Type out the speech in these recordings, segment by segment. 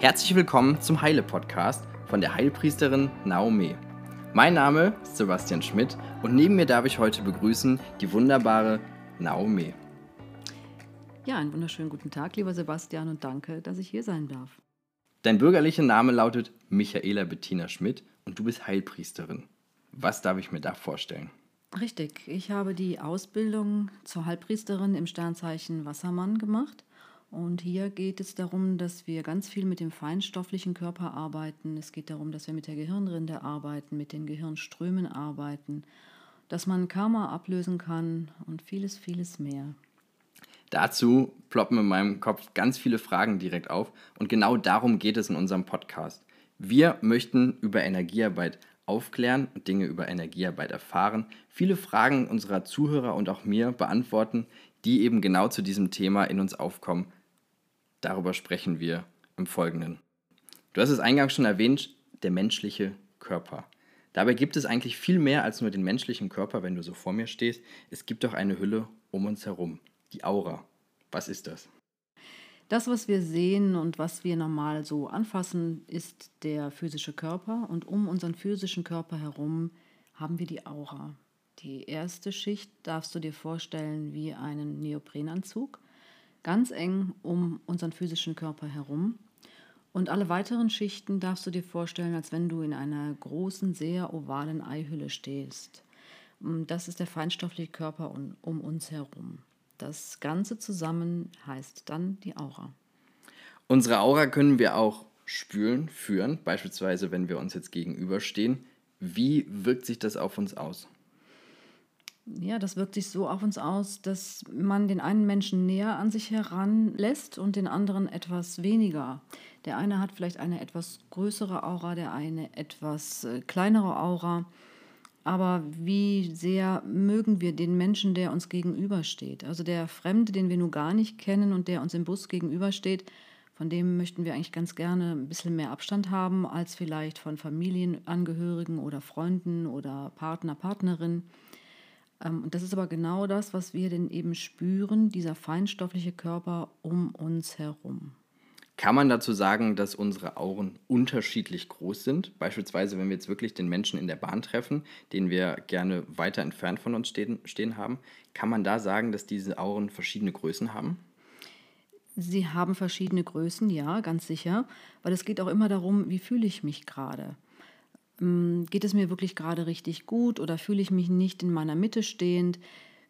Herzlich willkommen zum Heile-Podcast von der Heilpriesterin Naomi. Mein Name ist Sebastian Schmidt und neben mir darf ich heute begrüßen die wunderbare Naomi. Ja, einen wunderschönen guten Tag, lieber Sebastian, und danke, dass ich hier sein darf. Dein bürgerlicher Name lautet Michaela Bettina Schmidt und du bist Heilpriesterin. Was darf ich mir da vorstellen? Richtig, ich habe die Ausbildung zur Heilpriesterin im Sternzeichen Wassermann gemacht. Und hier geht es darum, dass wir ganz viel mit dem feinstofflichen Körper arbeiten. Es geht darum, dass wir mit der Gehirnrinde arbeiten, mit den Gehirnströmen arbeiten, dass man Karma ablösen kann und vieles, vieles mehr. Dazu ploppen in meinem Kopf ganz viele Fragen direkt auf und genau darum geht es in unserem Podcast. Wir möchten über Energiearbeit aufklären und Dinge über Energiearbeit erfahren, viele Fragen unserer Zuhörer und auch mir beantworten, die eben genau zu diesem Thema in uns aufkommen. Darüber sprechen wir im Folgenden. Du hast es eingangs schon erwähnt, der menschliche Körper. Dabei gibt es eigentlich viel mehr als nur den menschlichen Körper, wenn du so vor mir stehst. Es gibt auch eine Hülle um uns herum die Aura. Was ist das? Das, was wir sehen und was wir normal so anfassen, ist der physische Körper. Und um unseren physischen Körper herum haben wir die Aura. Die erste Schicht darfst du dir vorstellen wie einen Neoprenanzug, ganz eng um unseren physischen Körper herum. Und alle weiteren Schichten darfst du dir vorstellen, als wenn du in einer großen, sehr ovalen Eihülle stehst. Das ist der feinstoffliche Körper um uns herum. Das Ganze zusammen heißt dann die Aura. Unsere Aura können wir auch spüren, führen, beispielsweise wenn wir uns jetzt gegenüberstehen. Wie wirkt sich das auf uns aus? Ja, das wirkt sich so auf uns aus, dass man den einen Menschen näher an sich heranlässt und den anderen etwas weniger. Der eine hat vielleicht eine etwas größere Aura, der eine etwas äh, kleinere Aura. Aber wie sehr mögen wir den Menschen, der uns gegenübersteht? Also der Fremde, den wir nun gar nicht kennen und der uns im Bus gegenübersteht, von dem möchten wir eigentlich ganz gerne ein bisschen mehr Abstand haben als vielleicht von Familienangehörigen oder Freunden oder Partner, Partnerin. Ähm, und das ist aber genau das, was wir denn eben spüren, dieser feinstoffliche Körper um uns herum. Kann man dazu sagen, dass unsere Auren unterschiedlich groß sind? Beispielsweise, wenn wir jetzt wirklich den Menschen in der Bahn treffen, den wir gerne weiter entfernt von uns stehen, stehen haben, kann man da sagen, dass diese Auren verschiedene Größen haben? Sie haben verschiedene Größen, ja, ganz sicher, weil es geht auch immer darum, wie fühle ich mich gerade. Ähm, geht es mir wirklich gerade richtig gut oder fühle ich mich nicht in meiner Mitte stehend?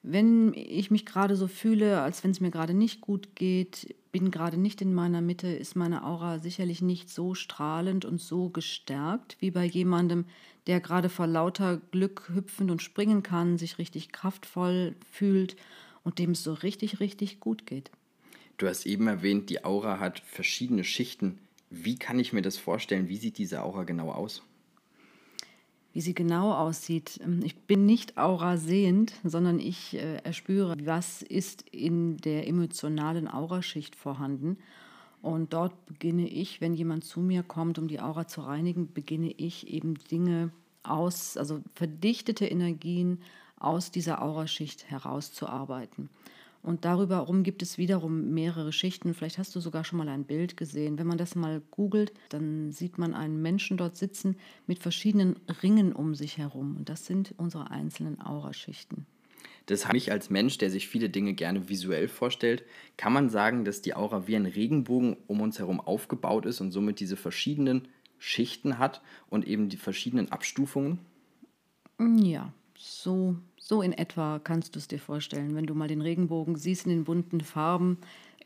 Wenn ich mich gerade so fühle, als wenn es mir gerade nicht gut geht, bin gerade nicht in meiner Mitte, ist meine Aura sicherlich nicht so strahlend und so gestärkt wie bei jemandem, der gerade vor lauter Glück hüpfen und springen kann, sich richtig kraftvoll fühlt und dem es so richtig, richtig gut geht. Du hast eben erwähnt, die Aura hat verschiedene Schichten. Wie kann ich mir das vorstellen? Wie sieht diese Aura genau aus? Wie sie genau aussieht. Ähm, ich bin nicht aura sehend, sondern ich äh, erspüre, was ist in der emotionalen Auraschicht vorhanden. Und dort beginne ich, wenn jemand zu mir kommt, um die Aura zu reinigen, beginne ich eben Dinge aus, also verdichtete Energien aus dieser Auraschicht herauszuarbeiten. Und darüber herum gibt es wiederum mehrere Schichten. Vielleicht hast du sogar schon mal ein Bild gesehen. Wenn man das mal googelt, dann sieht man einen Menschen dort sitzen mit verschiedenen Ringen um sich herum. Und das sind unsere einzelnen Auraschichten. Das habe ich als Mensch, der sich viele Dinge gerne visuell vorstellt, kann man sagen, dass die Aura wie ein Regenbogen um uns herum aufgebaut ist und somit diese verschiedenen Schichten hat und eben die verschiedenen Abstufungen? Ja, so so in etwa kannst du es dir vorstellen. Wenn du mal den Regenbogen siehst in den bunten Farben,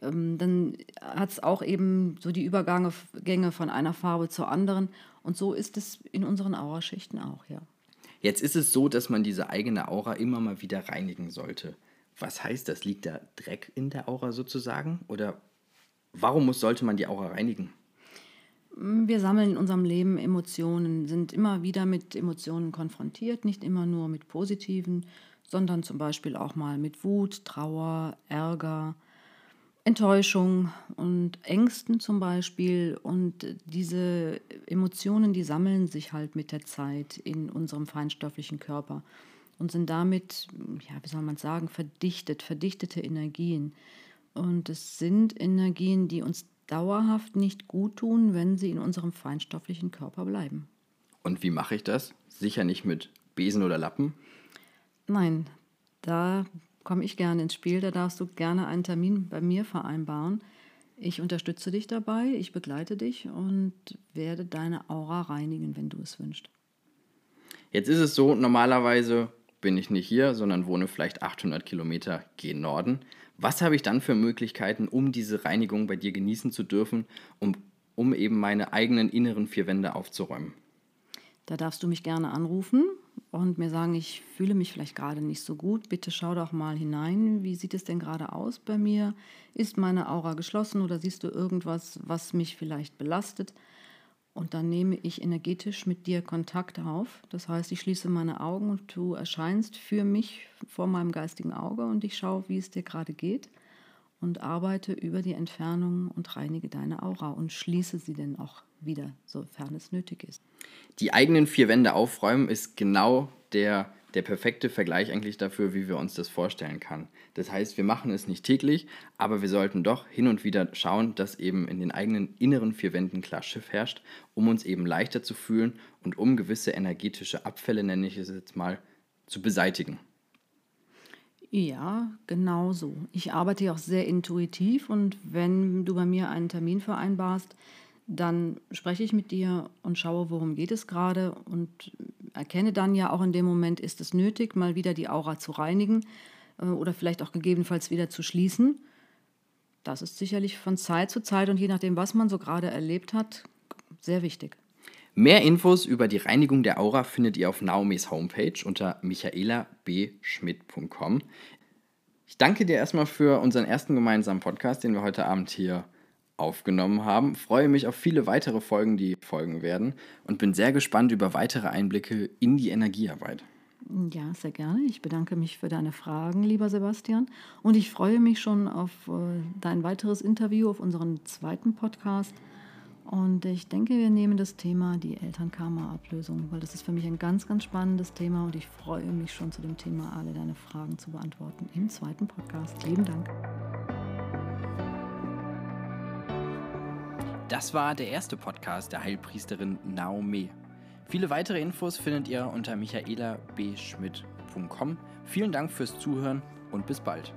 ähm, dann hat es auch eben so die Übergänge von einer Farbe zur anderen. Und so ist es in unseren Auraschichten auch, ja. Jetzt ist es so, dass man diese eigene Aura immer mal wieder reinigen sollte. Was heißt das? Liegt da Dreck in der Aura sozusagen? Oder warum muss, sollte man die Aura reinigen? Wir sammeln in unserem Leben Emotionen, sind immer wieder mit Emotionen konfrontiert, nicht immer nur mit positiven, sondern zum Beispiel auch mal mit Wut, Trauer, Ärger, Enttäuschung und Ängsten zum Beispiel. Und diese Emotionen, die sammeln sich halt mit der Zeit in unserem feinstofflichen Körper und sind damit, ja, wie soll man sagen, verdichtet, verdichtete Energien. Und es sind Energien, die uns dauerhaft nicht gut tun, wenn sie in unserem feinstofflichen Körper bleiben. Und wie mache ich das? Sicher nicht mit Besen oder Lappen? Nein, da komme ich gerne ins Spiel. Da darfst du gerne einen Termin bei mir vereinbaren. Ich unterstütze dich dabei, ich begleite dich und werde deine Aura reinigen, wenn du es wünschst. Jetzt ist es so, normalerweise bin ich nicht hier, sondern wohne vielleicht 800 Kilometer gen Norden. Was habe ich dann für Möglichkeiten, um diese Reinigung bei dir genießen zu dürfen, um, um eben meine eigenen inneren vier Wände aufzuräumen? Da darfst du mich gerne anrufen und mir sagen, ich fühle mich vielleicht gerade nicht so gut. Bitte schau doch mal hinein. Wie sieht es denn gerade aus bei mir? Ist meine Aura geschlossen oder siehst du irgendwas, was mich vielleicht belastet? Und dann nehme ich energetisch mit dir Kontakt auf. Das heißt, ich schließe meine Augen und du erscheinst für mich vor meinem geistigen Auge und ich schaue, wie es dir gerade geht und arbeite über die Entfernung und reinige deine Aura und schließe sie dann auch wieder, sofern es nötig ist. Die eigenen vier Wände aufräumen ist genau der, der perfekte Vergleich eigentlich dafür, wie wir uns das vorstellen kann. Das heißt, wir machen es nicht täglich, aber wir sollten doch hin und wieder schauen, dass eben in den eigenen inneren vier Wänden klar Schiff herrscht, um uns eben leichter zu fühlen und um gewisse energetische Abfälle, nenne ich es jetzt mal, zu beseitigen. Ja, genau so. Ich arbeite ja auch sehr intuitiv und wenn du bei mir einen Termin vereinbarst, dann spreche ich mit dir und schaue, worum geht es gerade und erkenne dann ja auch in dem Moment, ist es nötig, mal wieder die Aura zu reinigen äh, oder vielleicht auch gegebenenfalls wieder zu schließen. Das ist sicherlich von Zeit zu Zeit und je nachdem, was man so gerade erlebt hat, sehr wichtig. Mehr Infos über die Reinigung der Aura findet ihr auf Naomis Homepage unter michaelabschmidt.com. Ich danke dir erstmal für unseren ersten gemeinsamen Podcast, den wir heute Abend hier aufgenommen haben. Freue mich auf viele weitere Folgen, die folgen werden und bin sehr gespannt über weitere Einblicke in die Energiearbeit. Ja, sehr gerne. Ich bedanke mich für deine Fragen, lieber Sebastian. Und ich freue mich schon auf äh, dein weiteres Interview, auf unseren zweiten Podcast. Und ich denke, wir nehmen das Thema die Elternkarma-Ablösung, weil das ist für mich ein ganz, ganz spannendes Thema und ich freue mich schon zu dem Thema, alle deine Fragen zu beantworten im zweiten Podcast. Lieben Dank. Das war der erste Podcast der Heilpriesterin Naomi. Viele weitere Infos findet ihr unter michaelabschmidt.com. Vielen Dank fürs Zuhören und bis bald.